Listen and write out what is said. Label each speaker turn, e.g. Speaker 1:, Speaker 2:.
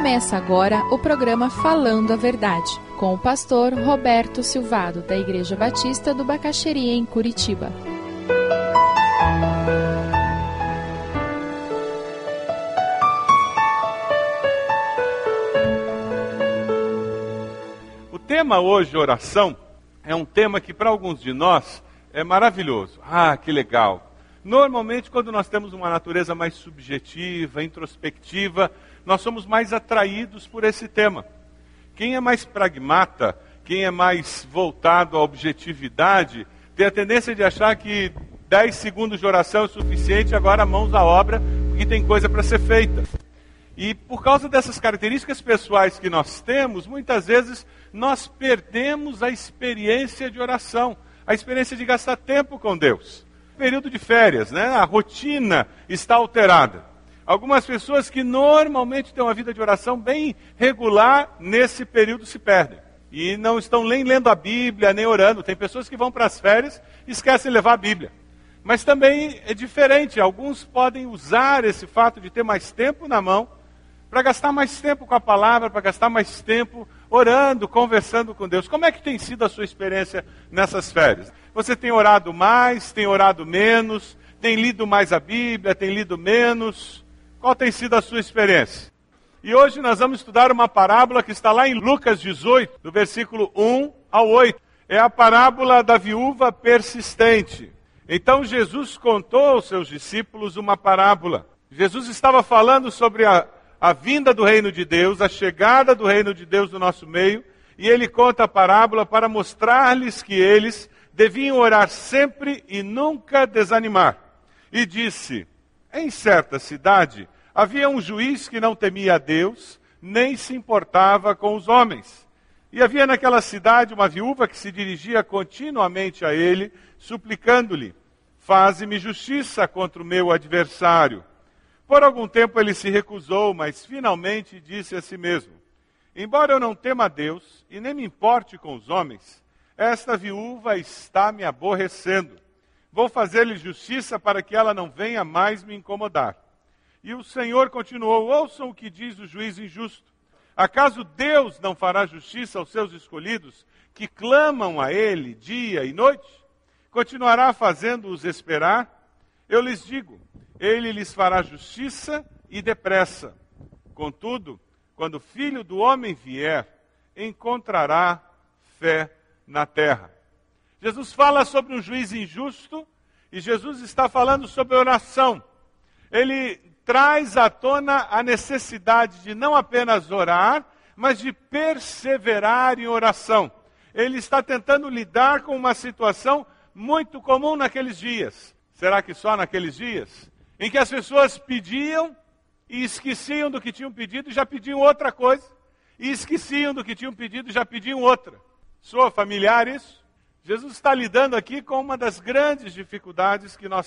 Speaker 1: Começa agora o programa Falando a Verdade, com o pastor Roberto Silvado, da Igreja Batista do Bacaxeria, em Curitiba.
Speaker 2: O tema hoje, oração, é um tema que para alguns de nós é maravilhoso. Ah, que legal! Normalmente, quando nós temos uma natureza mais subjetiva, introspectiva, nós somos mais atraídos por esse tema. Quem é mais pragmata, quem é mais voltado à objetividade, tem a tendência de achar que 10 segundos de oração é suficiente, agora mãos à obra, porque tem coisa para ser feita. E por causa dessas características pessoais que nós temos, muitas vezes nós perdemos a experiência de oração, a experiência de gastar tempo com Deus período de férias, né? A rotina está alterada. Algumas pessoas que normalmente têm uma vida de oração bem regular, nesse período se perdem. E não estão nem lendo a Bíblia, nem orando. Tem pessoas que vão para as férias e esquecem de levar a Bíblia. Mas também é diferente. Alguns podem usar esse fato de ter mais tempo na mão para gastar mais tempo com a palavra, para gastar mais tempo orando, conversando com Deus. Como é que tem sido a sua experiência nessas férias? Você tem orado mais, tem orado menos, tem lido mais a Bíblia, tem lido menos? Qual tem sido a sua experiência? E hoje nós vamos estudar uma parábola que está lá em Lucas 18, do versículo 1 ao 8. É a parábola da viúva persistente. Então Jesus contou aos seus discípulos uma parábola. Jesus estava falando sobre a, a vinda do reino de Deus, a chegada do reino de Deus no nosso meio, e ele conta a parábola para mostrar-lhes que eles deviam orar sempre e nunca desanimar. E disse: Em certa cidade havia um juiz que não temia a Deus, nem se importava com os homens. E havia naquela cidade uma viúva que se dirigia continuamente a ele, suplicando-lhe: Faze-me justiça contra o meu adversário. Por algum tempo ele se recusou, mas finalmente disse a si mesmo: Embora eu não tema a Deus e nem me importe com os homens, esta viúva está me aborrecendo. Vou fazer-lhe justiça para que ela não venha mais me incomodar. E o Senhor continuou: Ouçam o que diz o juiz injusto. Acaso Deus não fará justiça aos seus escolhidos, que clamam a Ele dia e noite? Continuará fazendo-os esperar? Eu lhes digo: Ele lhes fará justiça e depressa. Contudo, quando o filho do homem vier, encontrará fé na terra. Jesus fala sobre um juiz injusto e Jesus está falando sobre oração. Ele traz à tona a necessidade de não apenas orar, mas de perseverar em oração. Ele está tentando lidar com uma situação muito comum naqueles dias. Será que só naqueles dias? Em que as pessoas pediam e esqueciam do que tinham pedido e já pediam outra coisa. E esqueciam do que tinham pedido e já pediam outra. Soa familiar isso? Jesus está lidando aqui com uma das grandes dificuldades que nós